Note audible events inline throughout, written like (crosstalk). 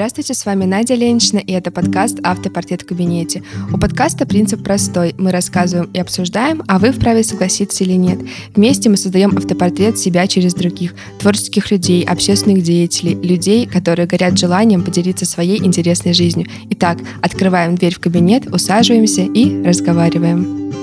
Здравствуйте, с вами Надя Ленична, и это подкаст «Автопортрет в кабинете». У подкаста принцип простой. Мы рассказываем и обсуждаем, а вы вправе согласиться или нет. Вместе мы создаем автопортрет себя через других, творческих людей, общественных деятелей, людей, которые горят желанием поделиться своей интересной жизнью. Итак, открываем дверь в кабинет, усаживаемся и разговариваем.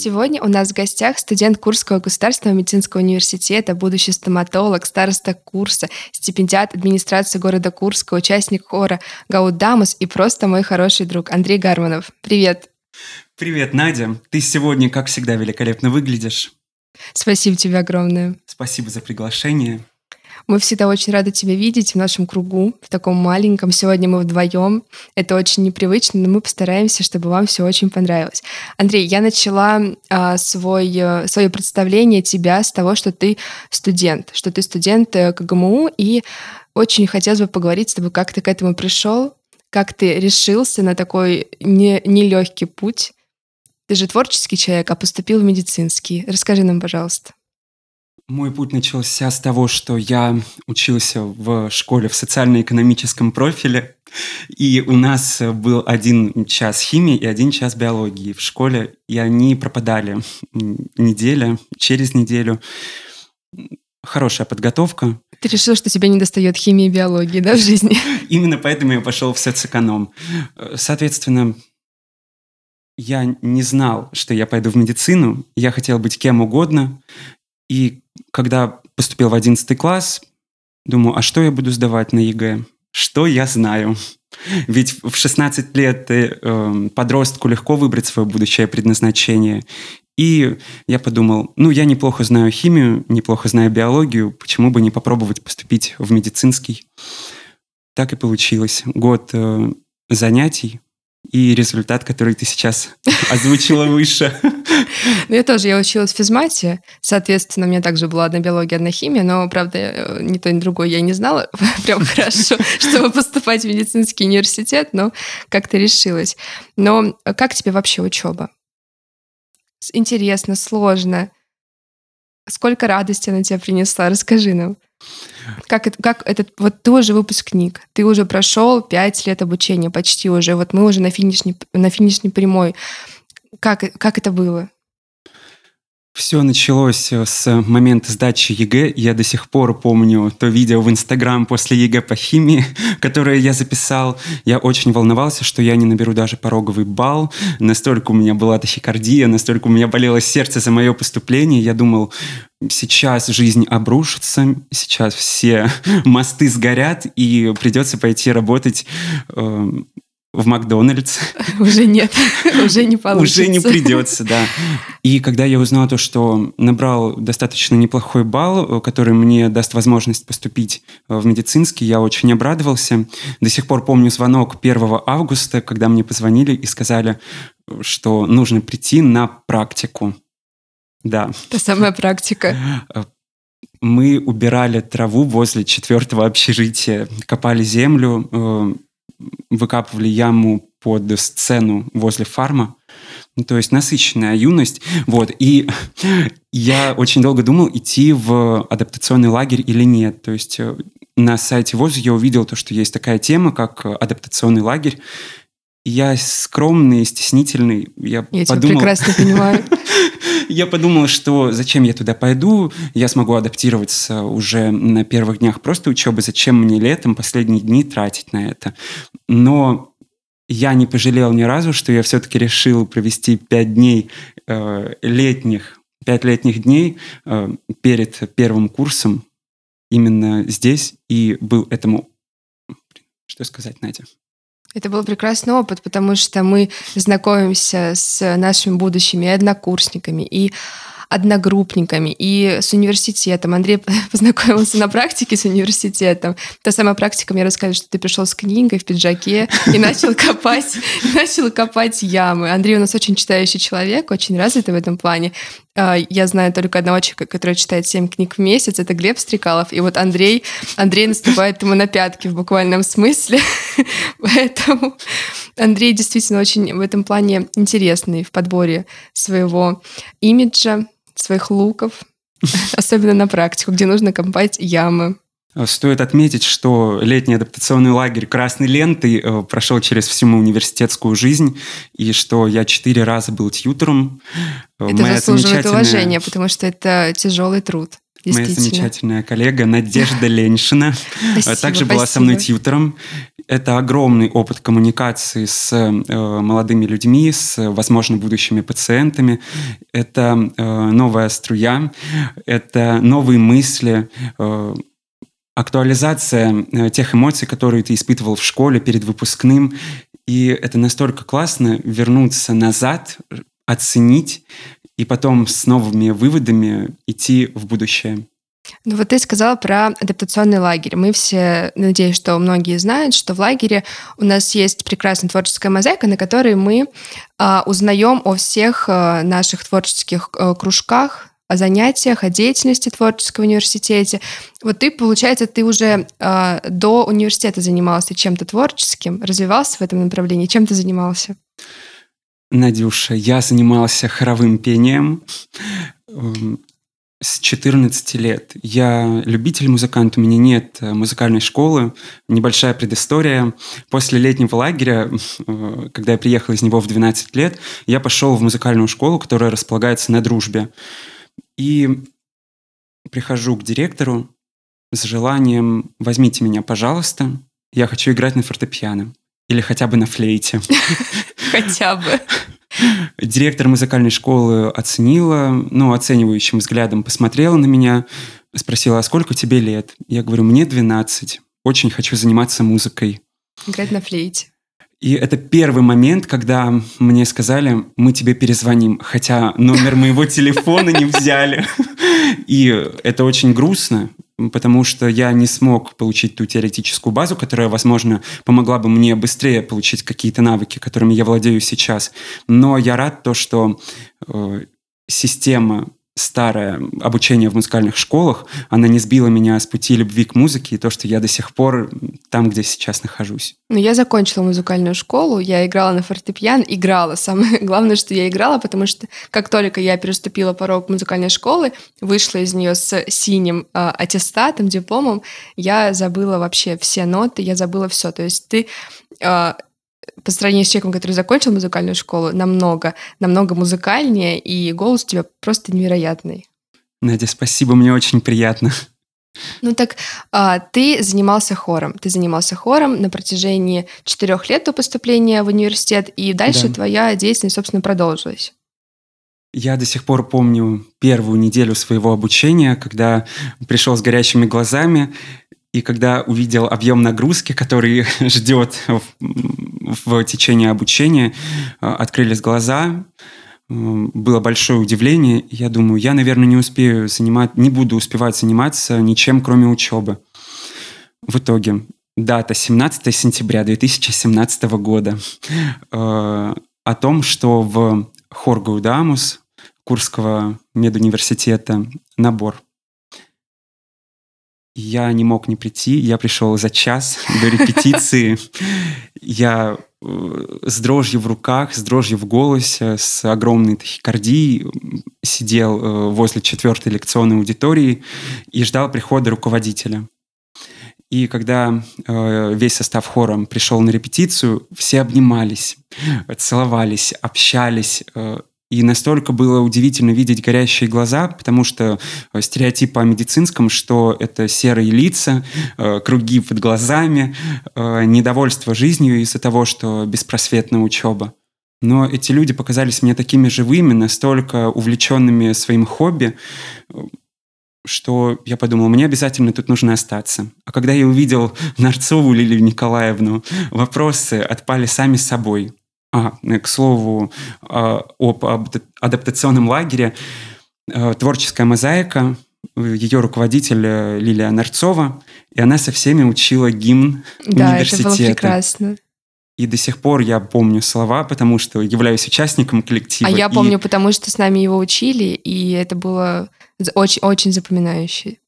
Сегодня у нас в гостях студент Курского государственного медицинского университета, будущий стоматолог, староста курса, стипендиат администрации города Курска, участник хора Гаудамус и просто мой хороший друг Андрей Гарманов. Привет! Привет, Надя. Ты сегодня, как всегда, великолепно выглядишь. Спасибо тебе огромное. Спасибо за приглашение. Мы всегда очень рады тебя видеть в нашем кругу, в таком маленьком. Сегодня мы вдвоем. Это очень непривычно, но мы постараемся, чтобы вам все очень понравилось. Андрей, я начала а, свой, э, свое представление тебя с того, что ты студент, что ты студент э, КГМУ, и очень хотелось бы поговорить с тобой, как ты к этому пришел, как ты решился на такой не, нелегкий путь. Ты же творческий человек, а поступил в медицинский. Расскажи нам, пожалуйста. Мой путь начался с того, что я учился в школе в социально-экономическом профиле, и у нас был один час химии и один час биологии в школе, и они пропадали неделя, через неделю. Хорошая подготовка. Ты решил, что тебе не достает химии и биологии, да, в жизни? (laughs) Именно поэтому я пошел в соцэконом. Соответственно, я не знал, что я пойду в медицину. Я хотел быть кем угодно. И когда поступил в 11 класс, думаю, а что я буду сдавать на ЕГЭ? Что я знаю? (laughs) Ведь в 16 лет э, подростку легко выбрать свое будущее предназначение. И я подумал, ну, я неплохо знаю химию, неплохо знаю биологию, почему бы не попробовать поступить в медицинский? Так и получилось. Год э, занятий, и результат, который ты сейчас (laughs) озвучила выше. Ну, я тоже, я училась в физмате, соответственно, у меня также была одна биология, одна химия, но, правда, э, ни то, ни другое я не знала (laughs) прям хорошо, (laughs) чтобы поступать в медицинский университет, но как-то решилась. Но как тебе вообще учеба? Интересно, сложно? Сколько радости она тебе принесла? Расскажи нам. Как это, как это, вот ты уже выпускник, ты уже прошел пять лет обучения, почти уже, вот мы уже на финишной, на финишной прямой. Как, как это было? Все началось э, с момента сдачи ЕГЭ. Я до сих пор помню то видео в Инстаграм после ЕГЭ по химии, (laughs) которое я записал. Я очень волновался, что я не наберу даже пороговый балл. Настолько у меня была тахикардия, настолько у меня болело сердце за мое поступление. Я думал, сейчас жизнь обрушится, сейчас все (laughs) мосты сгорят, и придется пойти работать э, в Макдональдс. (laughs) Уже нет, (laughs) уже не получится. Уже не придется, да. И когда я узнал то, что набрал достаточно неплохой балл, который мне даст возможность поступить в медицинский, я очень обрадовался. До сих пор помню звонок 1 августа, когда мне позвонили и сказали, что нужно прийти на практику. Да. Та самая практика. (laughs) Мы убирали траву возле четвертого общежития, копали землю, э, выкапывали яму под сцену возле фарма. Ну, то есть насыщенная юность. Вот. И (laughs) я очень долго думал, идти в адаптационный лагерь или нет. То есть э, на сайте ВОЗ я увидел то, что есть такая тема, как адаптационный лагерь. Я скромный, стеснительный. Я, я подумал... тебя прекрасно понимаю. (laughs) Я подумал, что зачем я туда пойду, я смогу адаптироваться уже на первых днях просто учебы, зачем мне летом последние дни тратить на это. Но я не пожалел ни разу, что я все-таки решил провести пять дней э, летних, пять летних дней э, перед первым курсом именно здесь и был этому... Что сказать, Надя? Это был прекрасный опыт, потому что мы знакомимся с нашими будущими однокурсниками и одногруппниками и с университетом. Андрей (laughs) познакомился на практике с университетом. Та самая практика мне рассказывает, что ты пришел с книгой в пиджаке и начал копать, (laughs) начал копать ямы. Андрей у нас очень читающий человек, очень развитый в этом плане. А, я знаю только одного человека, который читает 7 книг в месяц, это Глеб Стрекалов. И вот Андрей, Андрей наступает ему на пятки в буквальном смысле. (laughs) Поэтому Андрей действительно очень в этом плане интересный в подборе своего имиджа, своих луков, (laughs) особенно на практику, где нужно копать ямы. Стоит отметить, что летний адаптационный лагерь красной лентой э, прошел через всю мою университетскую жизнь, и что я четыре раза был тьютером. Э, это Моя заслуживает уважения, потому что это тяжелый труд. Моя замечательная коллега Надежда (laughs) Леньшина спасибо, также была со мной тьютером. Это огромный опыт коммуникации с э, молодыми людьми, с, возможно, будущими пациентами. Это э, новая струя, это новые мысли, э, актуализация э, тех эмоций, которые ты испытывал в школе перед выпускным. И это настолько классно вернуться назад, оценить и потом с новыми выводами идти в будущее. Ну вот ты сказала про адаптационный лагерь. Мы все, надеюсь, что многие знают, что в лагере у нас есть прекрасная творческая мозаика, на которой мы а, узнаем о всех а, наших творческих а, кружках, о занятиях, о деятельности творческого университете. Вот ты, получается, ты уже э, до университета занимался чем-то творческим, развивался в этом направлении. Чем ты занимался? Надюша, я занимался хоровым пением эм, с 14 лет. Я любитель музыкант, у меня нет э, музыкальной школы. Небольшая предыстория. После летнего лагеря, э, когда я приехал из него в 12 лет, я пошел в музыкальную школу, которая располагается на дружбе. И прихожу к директору с желанием «возьмите меня, пожалуйста, я хочу играть на фортепиано» или хотя бы на флейте. (laughs) Хотя бы. Директор музыкальной школы оценила, ну, оценивающим взглядом посмотрела на меня, спросила, а сколько тебе лет? Я говорю, мне 12, очень хочу заниматься музыкой. Играть на флейте. И это первый момент, когда мне сказали, мы тебе перезвоним, хотя номер моего (laughs) телефона не взяли. И это очень грустно, потому что я не смог получить ту теоретическую базу, которая, возможно, помогла бы мне быстрее получить какие-то навыки, которыми я владею сейчас. Но я рад то, что э, система старое обучение в музыкальных школах, она не сбила меня с пути любви к музыке и то, что я до сих пор там, где сейчас нахожусь. Ну, я закончила музыкальную школу, я играла на фортепиано, играла. Самое (laughs) главное, что я играла, потому что как только я переступила порог музыкальной школы, вышла из нее с синим э, аттестатом, дипломом, я забыла вообще все ноты, я забыла все. То есть ты э, по сравнению с человеком, который закончил музыкальную школу, намного, намного музыкальнее, и голос у тебя просто невероятный. Надя, спасибо, мне очень приятно. Ну так, а, ты занимался хором. Ты занимался хором на протяжении четырех лет до поступления в университет, и дальше да. твоя деятельность, собственно, продолжилась. Я до сих пор помню первую неделю своего обучения, когда пришел с горящими глазами, и когда увидел объем нагрузки, который (laughs) ждет в, в течение обучения, э, открылись глаза, э, было большое удивление. Я думаю, я, наверное, не успею занимать, не буду успевать заниматься ничем, кроме учебы. В итоге дата 17 сентября 2017 года э, о том, что в Хоргаудамус Курского медуниверситета набор я не мог не прийти. Я пришел за час до репетиции. Я э, с дрожью в руках, с дрожью в голосе, с огромной тахикардией сидел э, возле четвертой лекционной аудитории и ждал прихода руководителя. И когда э, весь состав хором пришел на репетицию, все обнимались, целовались, общались, э, и настолько было удивительно видеть горящие глаза, потому что э, стереотип о медицинском, что это серые лица, э, круги под глазами, э, недовольство жизнью из-за того, что беспросветная учеба. Но эти люди показались мне такими живыми, настолько увлеченными своим хобби, что я подумал, мне обязательно тут нужно остаться. А когда я увидел Нарцову Лилию Николаевну, вопросы отпали сами собой. А, к слову, а, об адаптационном лагере. э, творческая мозаика, ее руководитель э, Лилия Нарцова, и она со всеми учила гимн да, университета. это было прекрасно. И до сих пор я помню слова, потому что являюсь участником коллектива. А я и... помню, потому что с нами его учили, и это было очень, очень запоминающе.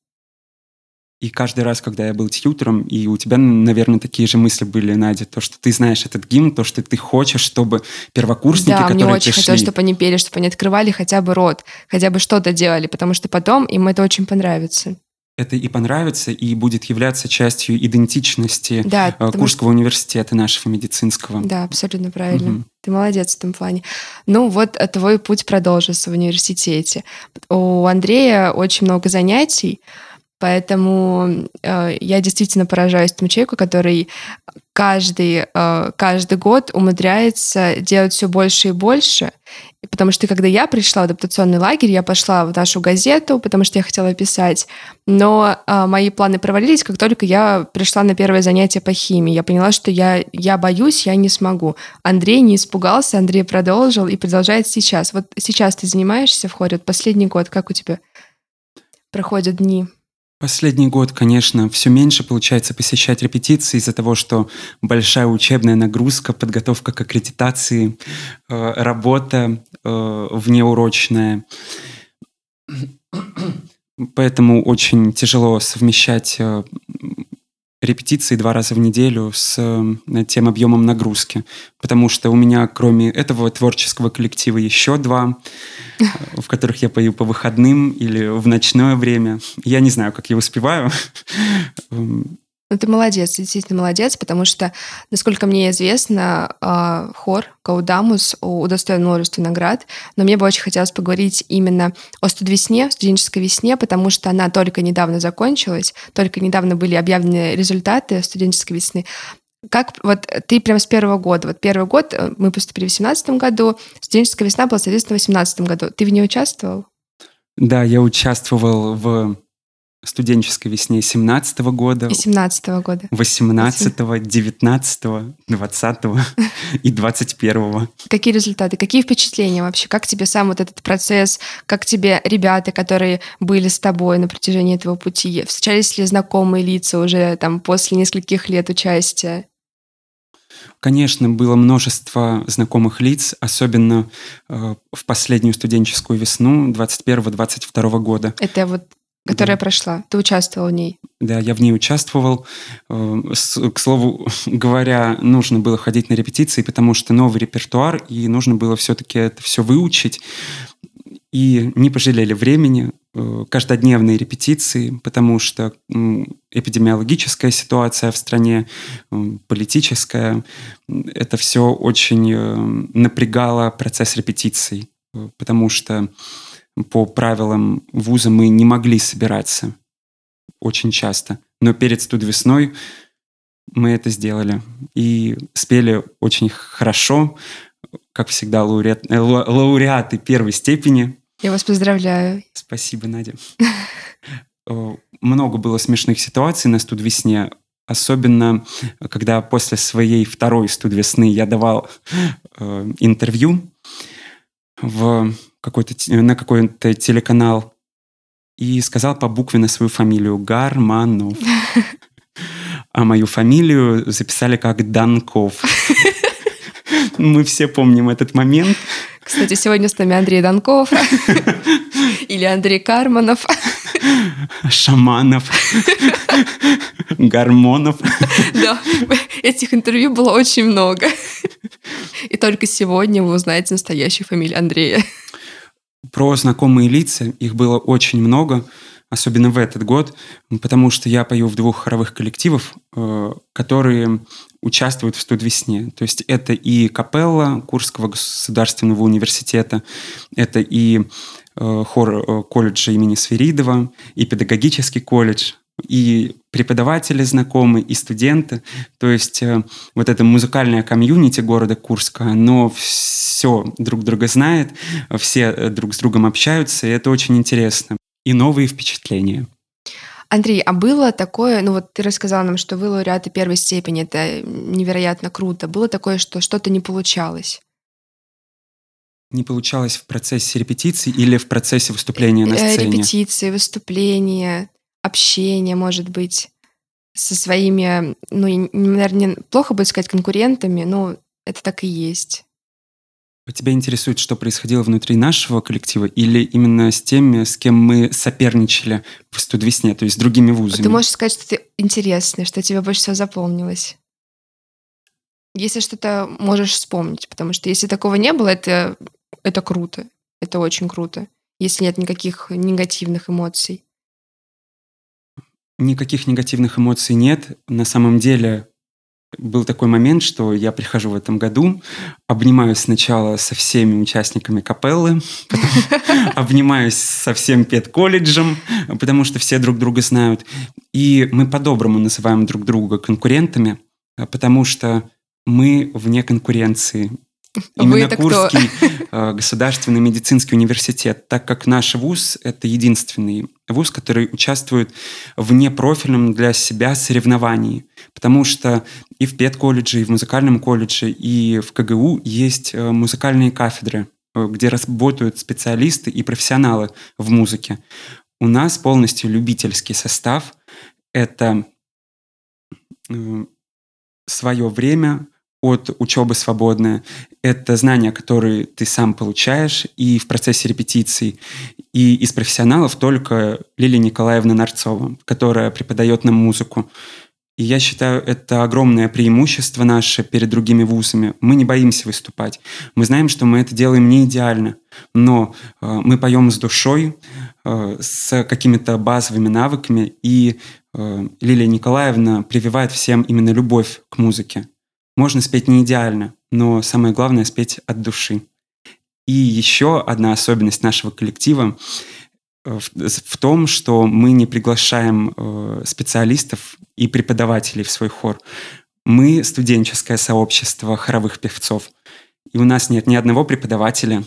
И каждый раз, когда я был тьютером, и у тебя, наверное, такие же мысли были, Надя, то, что ты знаешь этот гимн, то, что ты хочешь, чтобы первокурсники, да, которые мне очень пришли... хотелось, чтобы они пели, чтобы они открывали хотя бы рот, хотя бы что-то делали, потому что потом им это очень понравится. Это и понравится, и будет являться частью идентичности да, э, Курского что... университета нашего медицинского. Да, абсолютно правильно. Угу. Ты молодец в этом плане. Ну вот э, твой путь продолжится в университете. У Андрея очень много занятий, Поэтому э, я действительно поражаюсь тому человеку, который каждый, э, каждый год умудряется делать все больше и больше. Потому что когда я пришла в адаптационный лагерь, я пошла в нашу газету, потому что я хотела писать. Но э, мои планы провалились, как только я пришла на первое занятие по химии. Я поняла, что я, я боюсь, я не смогу. Андрей не испугался, Андрей продолжил и продолжает сейчас. Вот сейчас ты занимаешься в хоре, вот последний год, как у тебя проходят дни? Последний год, конечно, все меньше получается посещать репетиции из-за того, что большая учебная нагрузка, подготовка к аккредитации, э, работа э, внеурочная. Поэтому очень тяжело совмещать э, репетиции два раза в неделю с э, тем объемом нагрузки. Потому что у меня, кроме этого творческого коллектива, еще два, э, в которых я пою по выходным или в ночное время. Я не знаю, как я успеваю. Ну, ты молодец, действительно молодец, потому что, насколько мне известно, а, хор Каудамус удостоен множества наград, но мне бы очень хотелось поговорить именно о студвесне, студенческой весне, потому что она только недавно закончилась, только недавно были объявлены результаты студенческой весны. Как вот ты прям с первого года, вот первый год э, мы поступили в семнадцатом году, студенческая весна была, соответственно, в восемнадцатом году. Ты в ней участвовал? Да, я участвовал в студенческой весне 17 -го года. И 17 -го года. 18 -го, 19 -го, 20 -го и 21 -го. Какие результаты, какие впечатления вообще? Как тебе сам вот этот процесс? Как тебе ребята, которые были с тобой на протяжении этого пути? Встречались ли знакомые лица уже там после нескольких лет участия? Конечно, было множество знакомых лиц, особенно э, в последнюю студенческую весну 21-22 года. Это вот Которая да. прошла. Ты участвовал в ней. Да, я в ней участвовал. Э, к слову (laughs) говоря, нужно было ходить на репетиции, потому что новый репертуар, и нужно было все-таки это все выучить. И не пожалели времени, э, каждодневные репетиции, потому что эпидемиологическая ситуация в стране, политическая, это все очень э, напрягало процесс репетиций, потому что по правилам вуза мы не могли собираться очень часто. Но перед студвесной мы это сделали. И спели очень хорошо, как всегда, лауреат, э, лауреаты первой степени. Я вас поздравляю. Спасибо, Надя. Много было смешных ситуаций на студвесне, особенно когда после своей второй студвесны я давал э, интервью в какой-то, на какой-то телеканал и сказал по букве на свою фамилию Гарманов. (laughs) А мою фамилию записали как Данков. (laughs) Мы все помним этот момент. Кстати, сегодня с нами Андрей Данков (laughs) или Андрей Карманов. Шаманов. Гормонов. Да, этих интервью было очень много. И только сегодня вы узнаете настоящую фамилию Андрея. Про знакомые лица, их было очень много, особенно в этот год, потому что я пою в двух хоровых коллективах, э, которые участвуют в «Студвесне». То есть это и капелла Курского государственного университета, это и э, хор э, колледжа имени Сверидова, и педагогический колледж, и преподаватели знакомы, и студенты. То есть э, вот это музыкальное комьюнити города Курска, оно все друг друга знает, все э, друг с другом общаются, и это очень интересно. И новые впечатления. Андрей, а было такое, ну вот ты рассказал нам, что вы лауреаты первой степени, это невероятно круто. Было такое, что что-то не получалось? Не получалось в процессе репетиции или в процессе выступления на Э, сцене? Репетиции, выступления, общение, может быть, со своими, ну, наверное, плохо будет сказать конкурентами, но это так и есть. Тебя интересует, что происходило внутри нашего коллектива или именно с теми, с кем мы соперничали в студвесне, то есть с другими вузами? Ты можешь сказать что-то интересное, что тебе больше всего запомнилось. Если что-то можешь вспомнить, потому что если такого не было, это, это круто. Это очень круто. Если нет никаких негативных эмоций. Никаких негативных эмоций нет. На самом деле был такой момент, что я прихожу в этом году, обнимаюсь сначала со всеми участниками капеллы, (laughs) обнимаюсь со всем педколледжем, потому что все друг друга знают. И мы по-доброму называем друг друга конкурентами, потому что мы вне конкуренции. Именно Курский э, государственный медицинский университет, так как наш вуз – это единственный вуз, который участвует в непрофильном для себя соревновании. Потому что и в педколледже, и в музыкальном колледже, и в КГУ есть э, музыкальные кафедры, э, где работают специалисты и профессионалы в музыке. У нас полностью любительский состав. Это свое время, от учебы свободное. Это знания, которые ты сам получаешь и в процессе репетиций. И из профессионалов только Лилия Николаевна Нарцова, которая преподает нам музыку. И я считаю, это огромное преимущество наше перед другими вузами. Мы не боимся выступать. Мы знаем, что мы это делаем не идеально, но э, мы поем с душой, э, с какими-то базовыми навыками, и э, Лилия Николаевна прививает всем именно любовь к музыке. Можно спеть не идеально, но самое главное спеть от души. И еще одна особенность нашего коллектива э, в, в том, что мы не приглашаем э, специалистов и преподавателей в свой хор. Мы студенческое сообщество хоровых певцов. И у нас нет ни одного преподавателя,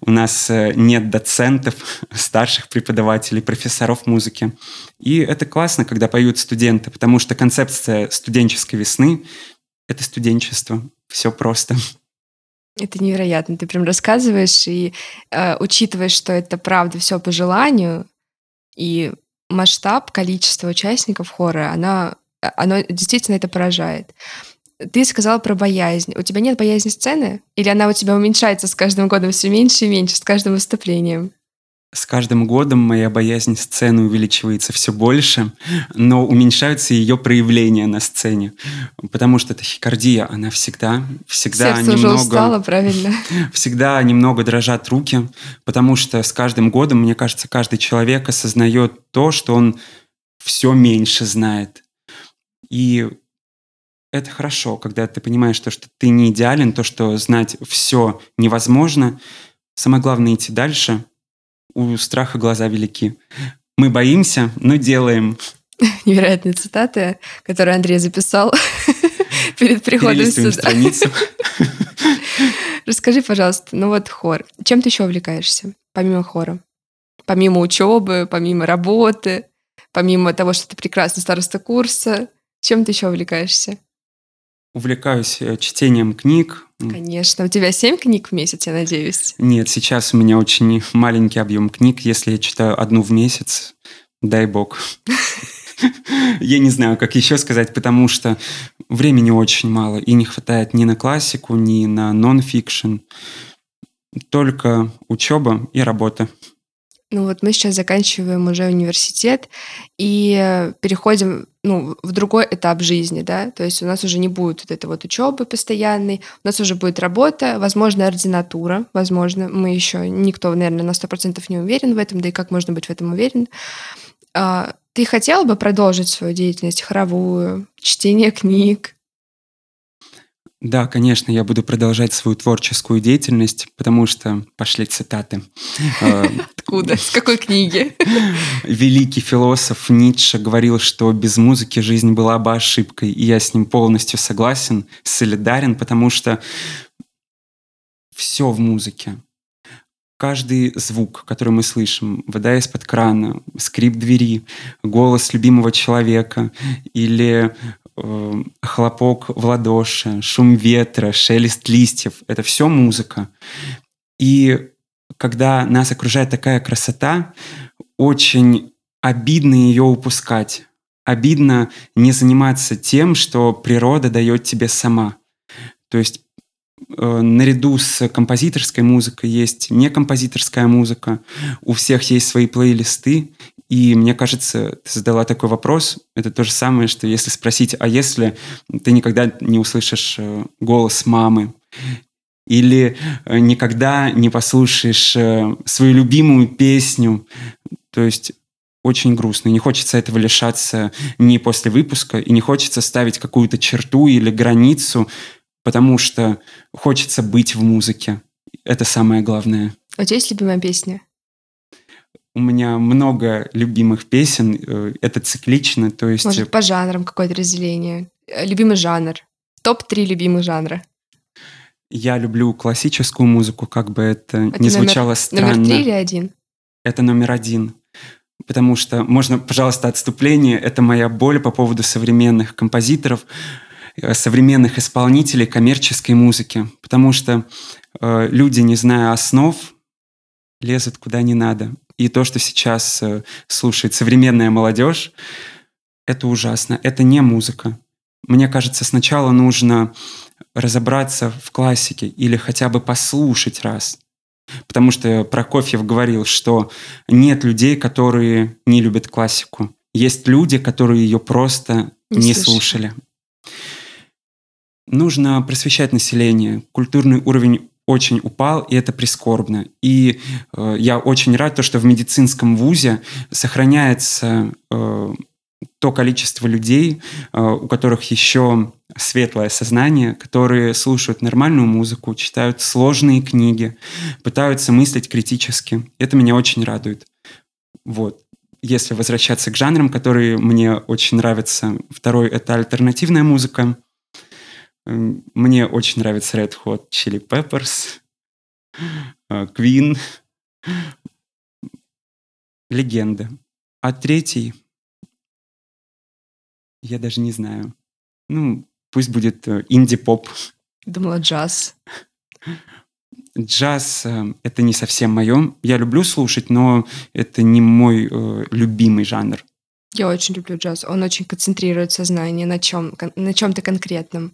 у нас э, нет доцентов, (laughs) старших преподавателей, профессоров музыки. И это классно, когда поют студенты, потому что концепция студенческой весны это студенчество. Все просто. Это невероятно. Ты прям рассказываешь и э, учитывая, что это правда все по желанию, и масштаб, количество участников хора, она, оно действительно это поражает. Ты сказала про боязнь. У тебя нет боязни сцены? Или она у тебя уменьшается с каждым годом все меньше и меньше, с каждым выступлением? С каждым годом моя боязнь сцены увеличивается все больше, но уменьшаются ее проявления на сцене, потому что тахикардия, она всегда, всегда Сердце немного... уже устало, правильно? (laughs) Всегда немного дрожат руки, потому что с каждым годом, мне кажется, каждый человек осознает то, что он все меньше знает. И это хорошо, когда ты понимаешь то, что ты не идеален, то, что знать все невозможно. Самое главное идти дальше – у страха глаза велики. Мы боимся, но делаем. Невероятные цитаты, которые Андрей записал (laughs) перед приходом сюда. страницу. (laughs) Расскажи, пожалуйста, ну вот хор. Чем ты еще увлекаешься, помимо хора? Помимо учебы, помимо работы, помимо того, что ты прекрасный староста курса, чем ты еще увлекаешься? Увлекаюсь э, чтением книг. Конечно. У тебя семь книг в месяц, я надеюсь? Нет, сейчас у меня очень (laughs) маленький объем книг. Если я читаю одну в месяц, дай бог. (laughs) Я не знаю, как еще сказать, потому что времени очень мало, и не хватает ни на классику, ни на нон-фикшн. Только учеба и работа. Ну вот мы сейчас заканчиваем уже университет и переходим ну, в другой этап жизни, да, то есть у нас уже не будет вот этой вот учебы постоянной, у нас уже будет работа, возможно, ординатура, возможно, мы еще, никто, наверное, на сто процентов не уверен в этом, да и как можно быть в этом уверен. А, ты хотела бы продолжить свою деятельность хоровую, чтение книг, да, конечно, я буду продолжать свою творческую деятельность, потому что пошли цитаты. (laughs) Э, Откуда? С какой книги? (laughs) Великий философ Ницше говорил, что без музыки жизнь была бы ошибкой, и я с ним полностью согласен, солидарен, потому что все в музыке. Каждый звук, который мы слышим, вода из-под крана, скрип двери, голос любимого человека или хлопок в ладоши, шум ветра, шелест листьев. Это все музыка. И когда нас окружает такая красота, очень обидно ее упускать. Обидно не заниматься тем, что природа дает тебе сама. То есть э, наряду с композиторской музыкой есть некомпозиторская музыка, у всех есть свои плейлисты, и мне кажется, ты задала такой вопрос, это то же самое, что если спросить, а если ты никогда не услышишь э, голос мамы, или э, никогда не послушаешь э, свою любимую песню. То есть очень грустно. Не хочется этого лишаться ни после выпуска, и не хочется ставить какую-то черту или границу, потому что хочется быть в музыке. Это самое главное. У тебя есть любимая песня? У меня много любимых песен. Э, это циклично, то есть... Может, по жанрам какое-то разделение? Любимый жанр? Топ-3 любимых жанра? Я люблю классическую музыку, как бы это, это не звучало номер, странно. Номер три или один? Это номер один. Потому что, можно, пожалуйста, отступление, это моя боль по поводу современных композиторов, э, современных исполнителей коммерческой музыки. Потому что э, люди, не зная основ, лезут куда не надо. И то, что сейчас э, слушает современная молодежь, это ужасно. Это не музыка. Мне кажется, сначала нужно разобраться в классике или хотя бы послушать раз. Потому что Прокофьев говорил, что нет людей, которые не любят классику. Есть люди, которые ее просто не, не слушали. Нужно просвещать население. Культурный уровень очень упал, и это прискорбно. И э, я очень рад, то, что в медицинском вузе сохраняется э, то количество людей, э, у которых еще светлое сознание, которые слушают нормальную музыку, читают сложные книги, пытаются мыслить критически. Это меня очень радует. Вот. Если возвращаться к жанрам, которые мне очень нравятся, второй — это альтернативная музыка. Мне очень нравится Red Hot Chili Peppers, э, Queen, легенда. А третий — я даже не знаю. Ну, пусть будет э, инди-поп. Думала, джаз. Джаз э, — это не совсем мое. Я люблю слушать, но это не мой э, любимый жанр. Я очень люблю джаз. Он очень концентрирует сознание на чем на чем-то конкретном.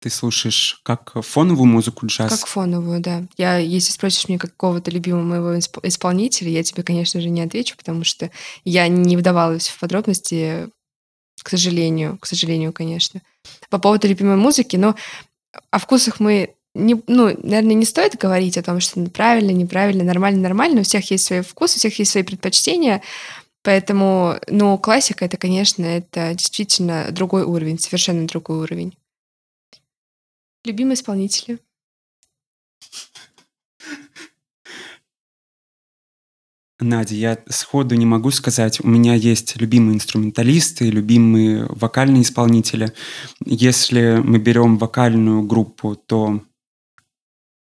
Ты слушаешь как фоновую музыку джаз? Как фоновую, да. Я, если спросишь меня какого-то любимого моего исполнителя, я тебе, конечно же, не отвечу, потому что я не вдавалась в подробности к сожалению, к сожалению, конечно. По поводу любимой музыки, но о вкусах мы не, ну, наверное, не стоит говорить о том, что правильно, неправильно, нормально, нормально. У всех есть свои вкусы, у всех есть свои предпочтения. Поэтому, ну, классика это, конечно, это действительно другой уровень, совершенно другой уровень. Любимые исполнители? Надя, я сходу не могу сказать. У меня есть любимые инструменталисты, любимые вокальные исполнители. Если мы берем вокальную группу, то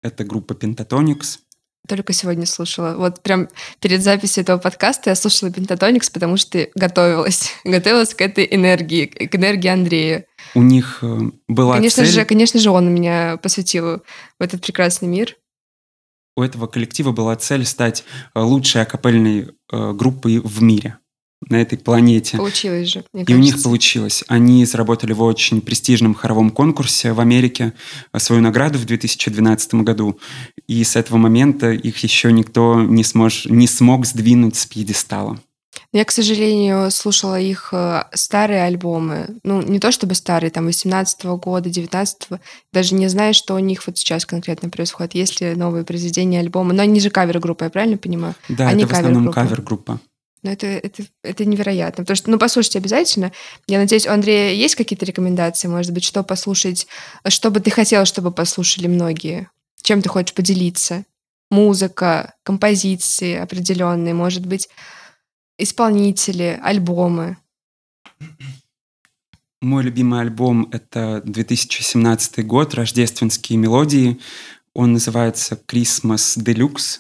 это группа Pentatonix. Только сегодня слушала. Вот прям перед записью этого подкаста я слушала Pentatonix, потому что готовилась. (laughs) готовилась к этой энергии, к энергии Андрея. У них э, была конечно цель... Же, конечно же, он меня посвятил в этот прекрасный мир у этого коллектива была цель стать э, лучшей акапельной э, группой в мире на этой планете. Получилось же, мне И кажется. у них получилось. Они заработали в очень престижном хоровом конкурсе в Америке свою награду в 2012 году. И с этого момента их еще никто не, смож, не смог сдвинуть с пьедестала. Я, к сожалению, слушала их э, старые альбомы. Ну, не то чтобы старые, там, 18-го года, 19-го. Даже не знаю, что у них вот сейчас конкретно происходит. Есть ли новые произведения, альбомы. Но они же кавер-группа, я правильно понимаю? Да, они это в основном кавер-группа. Ну, это, это, это невероятно. Потому что, ну, послушайте обязательно. Я надеюсь, у Андрея есть какие-то рекомендации, может быть, что послушать, что бы ты хотела, чтобы послушали многие? Чем ты хочешь поделиться? Музыка, композиции определенные, может быть, исполнители, альбомы? Мой любимый альбом — это 2017 год, «Рождественские мелодии». Он называется «Christmas Deluxe».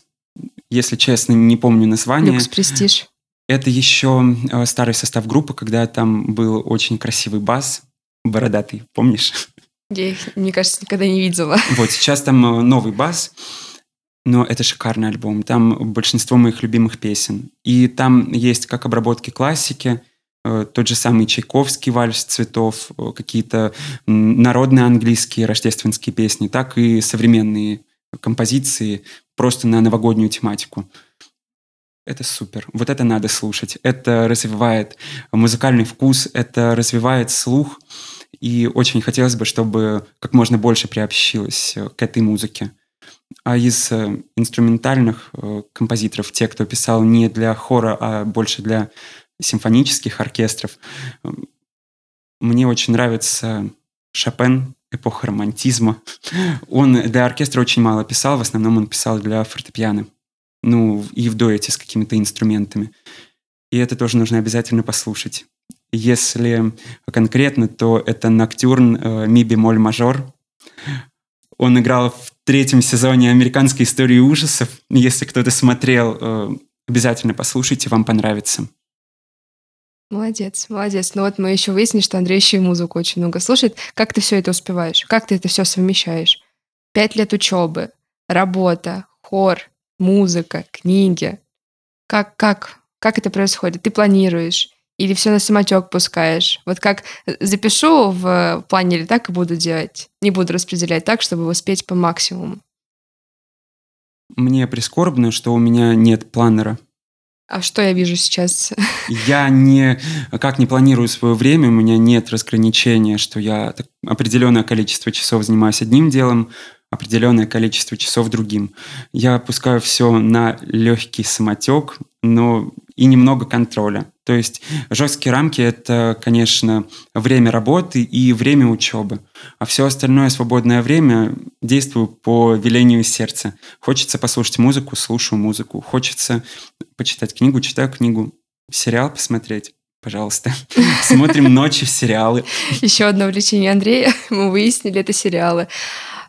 Если честно, не помню название. «Люкс Престиж». Это еще э, старый состав группы, когда там был очень красивый бас, бородатый, помнишь? Я их, мне кажется, никогда не видела. Вот, сейчас там э, новый бас. Но это шикарный альбом. Там большинство моих любимых песен. И там есть как обработки классики, э, тот же самый Чайковский вальс цветов, э, какие-то народные английские рождественские песни, так и современные композиции просто на новогоднюю тематику. Это супер. Вот это надо слушать. Это развивает музыкальный вкус, это развивает слух. И очень хотелось бы, чтобы как можно больше приобщилось э, к этой музыке. А из э, инструментальных э, композиторов, те, кто писал не для хора, а больше для симфонических оркестров, мне очень нравится Шопен, эпоха романтизма. (laughs) Он для оркестра очень мало писал, в основном он писал для фортепиано. Ну, и в дуэте с какими-то инструментами. И это тоже нужно обязательно послушать. Если конкретно, то это ноктюрн э, ми бемоль мажор. Он играл в третьем сезоне «Американской истории ужасов». Если кто-то смотрел, э, обязательно послушайте, вам понравится. Молодец, молодец. Ну вот мы еще выяснили, что Андрей еще и музыку очень много слушает. Как ты все это успеваешь? Как ты это все совмещаешь? Пять лет учебы, работа, хор, музыка, книги. Как, как, как это происходит? Ты планируешь? Или все на самотек пускаешь? Вот как э, запишу в планере, так и буду делать. Не буду распределять так, чтобы успеть по максимуму. Мне прискорбно, что у меня нет планера. А что я вижу сейчас? Я не, как не планирую свое время, у меня нет разграничения, что я определенное количество часов занимаюсь одним делом, определенное количество часов другим. Я пускаю все на легкий самотек, но и немного контроля. То есть жесткие рамки – это, конечно, время работы и время учебы. А все остальное свободное время действую по велению сердца. Хочется послушать музыку – слушаю музыку. Хочется почитать книгу – читаю книгу. Сериал посмотреть пожалуйста. (laughs) Смотрим ночи сериалы. Еще одно увлечение Андрея, (laughs) мы выяснили, это сериалы.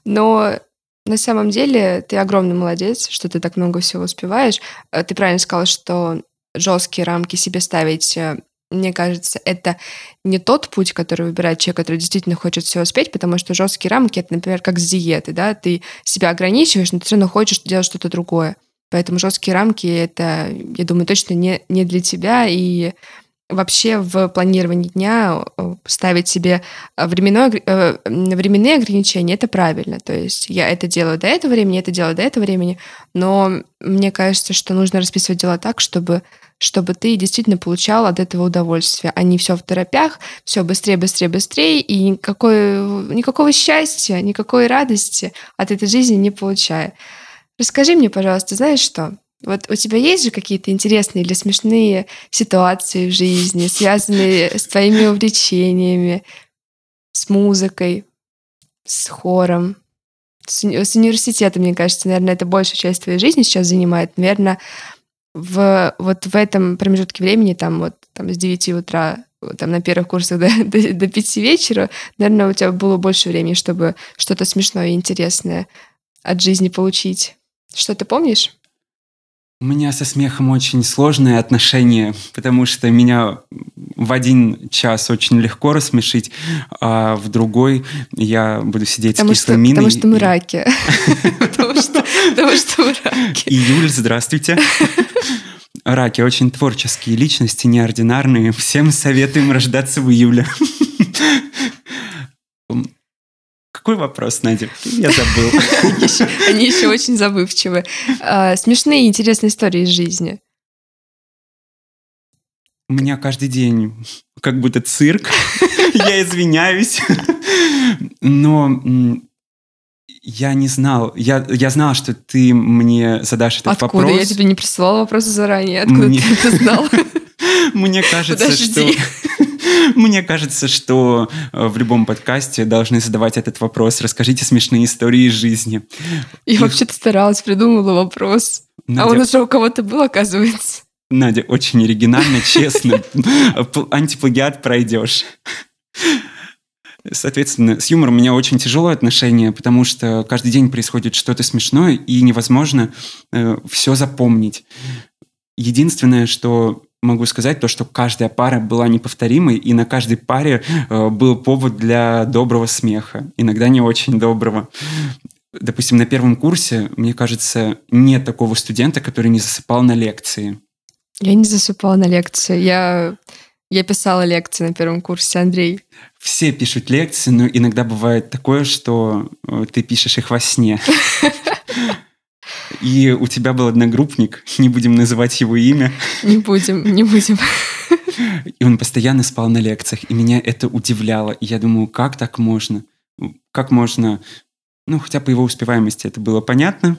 Но на самом деле ты огромный молодец, что ты так много всего успеваешь. Э, ты правильно сказал, что жесткие рамки себе ставить э, мне кажется, это не тот путь, который выбирает человек, который действительно хочет все успеть, потому что жесткие рамки это, например, как с диеты, да, ты себя ограничиваешь, но ты все равно хочешь делать что-то другое. Поэтому жесткие рамки это, я думаю, точно не, не для тебя, и вообще в планировании дня э, ставить себе э, временное, временные ограничения, это правильно. То есть я это делаю до этого времени, это делаю до этого времени, но мне кажется, что нужно расписывать дела так, чтобы чтобы ты действительно получал от этого удовольствие, а не все в торопях, все быстрее, быстрее, быстрее, и никакой, никакого счастья, никакой радости от этой жизни не получая. Расскажи мне, пожалуйста, знаешь что? Вот у тебя есть же какие-то интересные или смешные ситуации в жизни, связанные с твоими увлечениями, с музыкой, с хором, с, уни- с университетом, мне кажется, наверное, это большая часть твоей жизни сейчас занимает. Наверное, в, вот в этом промежутке времени, там вот там с 9 утра там на первых курсах (laughs) до, до, до 5 вечера, наверное, у тебя было больше времени, чтобы что-то смешное и интересное от жизни получить. Что ты помнишь? У меня со смехом очень сложные отношения, потому что меня в один час очень легко рассмешить, а в другой я буду сидеть потому с кислой миной. (laughs) Потому что мы раки. Потому что мы раки. Июль, здравствуйте. (laughs) Раки очень творческие личности, неординарные. Всем советуем рождаться в июле. Какой вопрос, Надя? Я забыл. (laughs) Они еще очень забывчивы. А, смешные и интересные истории из жизни. У меня каждый день как будто цирк. (laughs) Я извиняюсь. Но я не знал. Я, я знал, что ты мне задашь этот Откуда? вопрос. Откуда? Я тебе не присылала вопросы заранее. Откуда мне... ты это знал? (laughs) Мне кажется, что... (laughs) Мне кажется, что э, в любом подкасте должны задавать этот вопрос. Расскажите смешные истории из жизни. Я вообще-то старалась, придумала вопрос. А он уже у кого-то был, оказывается. Надя, очень оригинально, честно. (laughs) Антиплагиат пройдешь. Соответственно, с юмором у меня очень тяжелое отношение, потому что каждый день происходит что-то смешное, и невозможно э, все запомнить. Единственное, что могу сказать, то, что каждая пара была неповторимой, и на каждой паре э, был повод для доброго смеха, иногда не очень доброго. допустим, на первом курсе, мне кажется, нет такого студента, который не засыпал на лекции. Я не засыпала на лекции. Я, я писала лекции на первом курсе, Андрей. Все пишут лекции, но иногда бывает такое, что э, ты пишешь их во сне. (laughs) И у тебя был одногруппник, не будем называть его имя. Не будем, не будем. И он постоянно спал на лекциях, и меня это удивляло. И я думаю, как так можно? Как можно... Ну, хотя по его успеваемости это было понятно.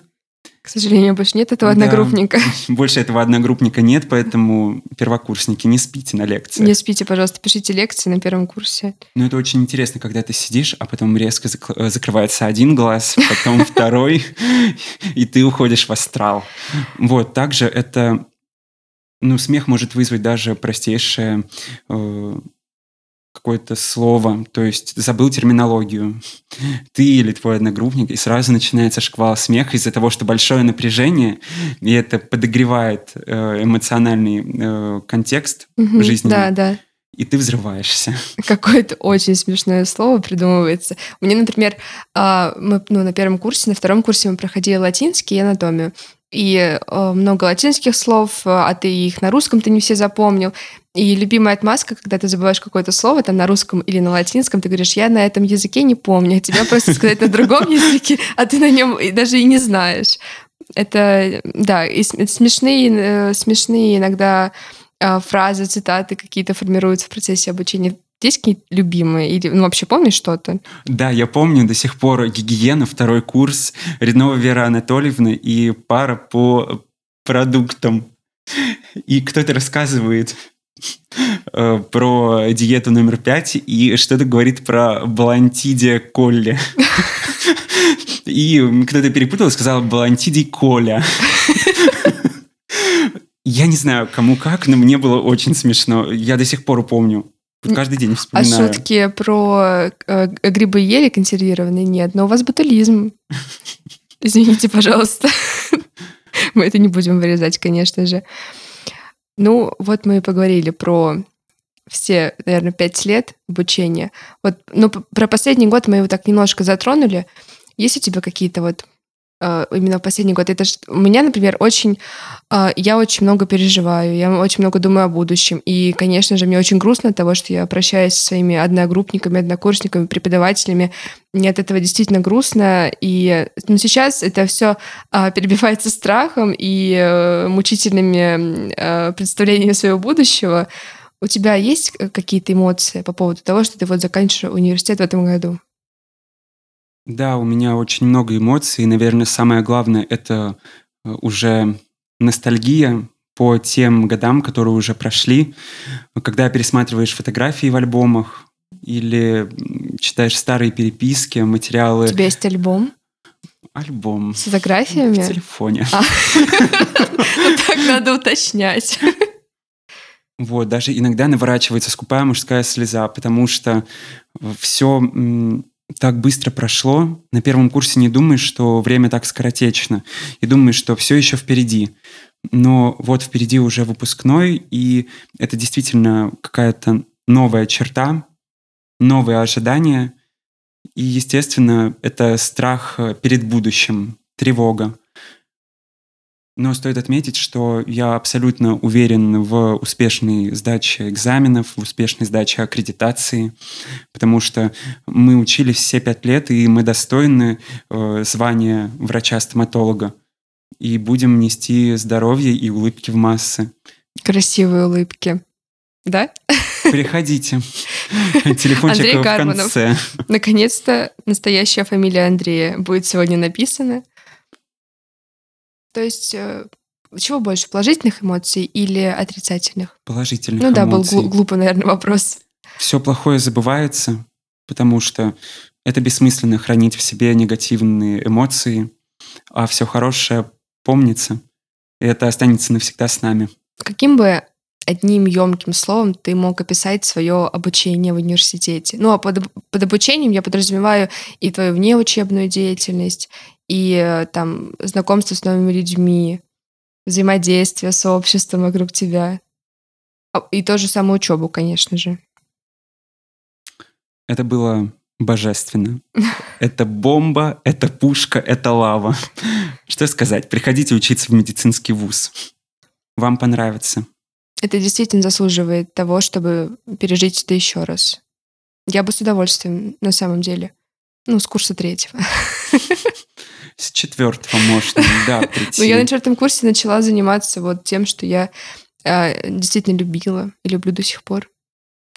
К сожалению, больше нет этого одногруппника. Да, (laughs) больше этого одногруппника нет, поэтому первокурсники, не спите на лекции. Не спите, пожалуйста, пишите лекции на первом курсе. Ну, это очень интересно, когда ты сидишь, а потом резко зак- закрывается один глаз, потом (laughs) второй, и ты уходишь в астрал. Вот, также это ну, смех может вызвать даже простейшее э, какое-то слово, то есть забыл терминологию, ты или твой одногруппник, и сразу начинается шквал смеха из-за того, что большое напряжение, и это подогревает э, эмоциональный э, контекст угу, жизни. Да, да. И ты взрываешься. Какое-то очень смешное слово придумывается. Мне, например, а, мы ну, на первом курсе, на втором курсе мы проходили латинский и анатомию и э, много латинских слов, а ты их на русском ты не все запомнил. И любимая отмазка, когда ты забываешь какое-то слово там на русском или на латинском, ты говоришь, я на этом языке не помню, тебя просто сказать на другом языке, а ты на нем даже и не знаешь. Это, да, и смешные, э, смешные иногда а, фразы, цитаты какие-то формируются в процессе обучения. Есть какие-то любимые? Или ну, вообще помнишь что-то? Да, я помню до сих пор гигиена, второй курс, Ряднова Вера Анатольевна и пара по продуктам. И кто-то рассказывает э, про диету номер пять и что-то говорит про Балантидия Колли. И кто-то перепутал и сказал Балантидий Коля. Я не знаю, кому как, но мне было очень смешно. Я до сих пор помню. Каждый день а вспоминаю. А шутки про э, грибы ели консервированные? Нет, но у вас ботулизм. (laughs) Извините, пожалуйста. Мы это не будем вырезать, конечно же. Ну, вот мы и поговорили про все, наверное, пять лет обучения. Вот, ну, про последний год мы его так немножко затронули. Есть у тебя какие-то вот именно в последний год. Это ж, у меня, например, очень... А, я очень много переживаю, я очень много думаю о будущем. И, конечно же, мне очень грустно от того, что я прощаюсь со своими одногруппниками, однокурсниками, преподавателями. Мне от этого действительно грустно. И ну, сейчас это все а, перебивается страхом и э, мучительными представлениями своего будущего. У тебя есть э, какие-то эмоции по поводу того, что ты вот заканчиваешь университет в этом году? Да, у меня очень много эмоций. Наверное, самое главное — это э, уже ностальгия по тем годам, которые уже прошли. Когда пересматриваешь фотографии в альбомах или читаешь старые переписки, материалы... У тебя есть альбом? Альбом. С фотографиями? В телефоне. А. (laughs) Так надо уточнять. Вот, даже иногда наворачивается скупая мужская слеза, потому что все так быстро прошло. На первом курсе не думаешь, что время так скоротечно. И думаешь, что все еще впереди. Но вот впереди уже выпускной, и это действительно какая-то новая черта, новые ожидания. И, естественно, это страх перед будущим, тревога. Но стоит отметить, что я абсолютно уверен в успешной сдаче экзаменов, в успешной сдаче аккредитации, потому что мы учились все пять лет, и мы достойны э, звания врача-стоматолога. И будем нести здоровье и улыбки в массы. Красивые улыбки. Да? Приходите. (laughs) Телефончик Андрей в конце. Наконец-то настоящая фамилия Андрея будет сегодня написана. То есть э, чего больше, положительных эмоций или отрицательных? Положительных Ну да, эмоций. был глупый, наверное, (laughs) вопрос. Все плохое забывается, потому что это бессмысленно хранить в себе негативные эмоции, а все хорошее помнится, и это останется навсегда с нами. Каким бы одним емким словом ты мог описать свое обучение в университете? Ну, а под, под обучением я подразумеваю и твою внеучебную деятельность, и э, там знакомство с новыми людьми, взаимодействие с обществом вокруг тебя. А, и то же самое учебу, конечно же. Это было Божественно. (laughs) Это бомба, это пушка, это лава. (laughs) Что сказать? Приходите учиться в медицинский вуз. Вам понравится. Это действительно заслуживает того, чтобы пережить это еще раз. Я бы с удовольствием, на самом деле. Ну, с курса третьего. (laughs) С четвертого можно, да, прийти. (laughs) Ну, я на четвертом курсе начала заниматься вот тем, что я э, действительно любила и люблю до сих пор.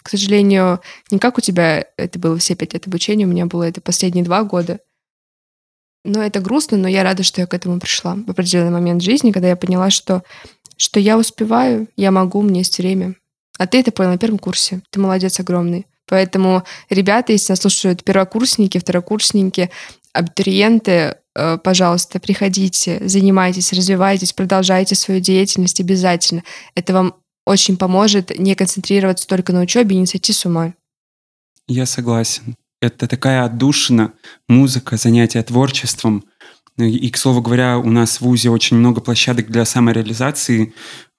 К сожалению, не как у тебя это было все пять лет обучения, у меня было это последние два года. Но это грустно, но я рада, что я к этому пришла в определенный момент жизни, когда я поняла, что, что я успеваю, я могу, у меня есть время. А ты это понял на первом курсе. Ты молодец огромный. Поэтому ребята, если нас слушают первокурсники, второкурсники, абитуриенты, пожалуйста, приходите, занимайтесь, развивайтесь, продолжайте свою деятельность обязательно. Это вам очень поможет не концентрироваться только на учебе и не сойти с ума. Я согласен. Это такая отдушина, музыка, занятия творчеством. И, к слову говоря, у нас в ВУЗе очень много площадок для самореализации,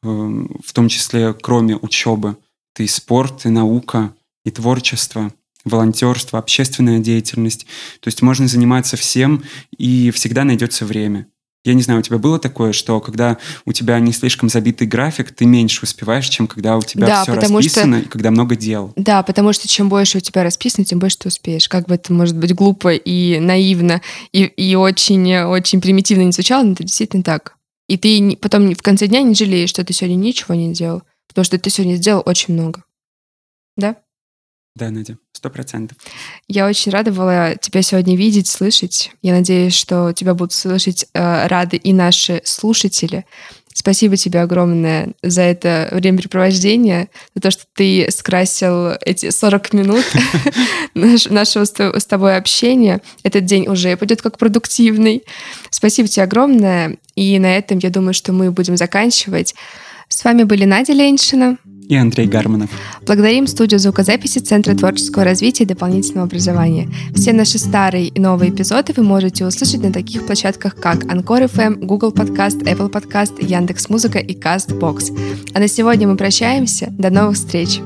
э, в том числе кроме учебы. Это и спорт, и наука, и творчество, волонтерство, общественная деятельность. То есть можно заниматься всем, и всегда найдется время. Я не знаю, у тебя было такое, что когда у тебя не слишком забитый график, ты меньше успеваешь, чем когда у тебя да, все расписано что... и когда много дел. Да, потому что чем больше у тебя расписано, тем больше ты успеешь. Как бы это может быть глупо и наивно, и, и очень-очень примитивно не звучало, но это действительно так. И ты потом в конце дня не жалеешь, что ты сегодня ничего не делал, потому что ты сегодня сделал очень много. Да? Да, Надя, сто процентов. Я очень рада была тебя сегодня видеть, слышать. Я надеюсь, что тебя будут слышать э, рады и наши слушатели. Спасибо тебе огромное за это времяпрепровождение, за то, что ты скрасил эти 40 минут (laughs) нашего с тобой общения. Этот день уже пойдет как продуктивный. Спасибо тебе огромное. И на этом, я думаю, что мы будем заканчивать. С вами были Надя Леньшина и Андрей Гарманов. Благодарим студию звукозаписи Центра творческого развития и дополнительного образования. Все наши старые и новые эпизоды вы можете услышать на таких площадках, как Anchor FM, Google Podcast, Apple Podcast, Яндекс.Музыка и CastBox. А на сегодня мы прощаемся. До новых встреч!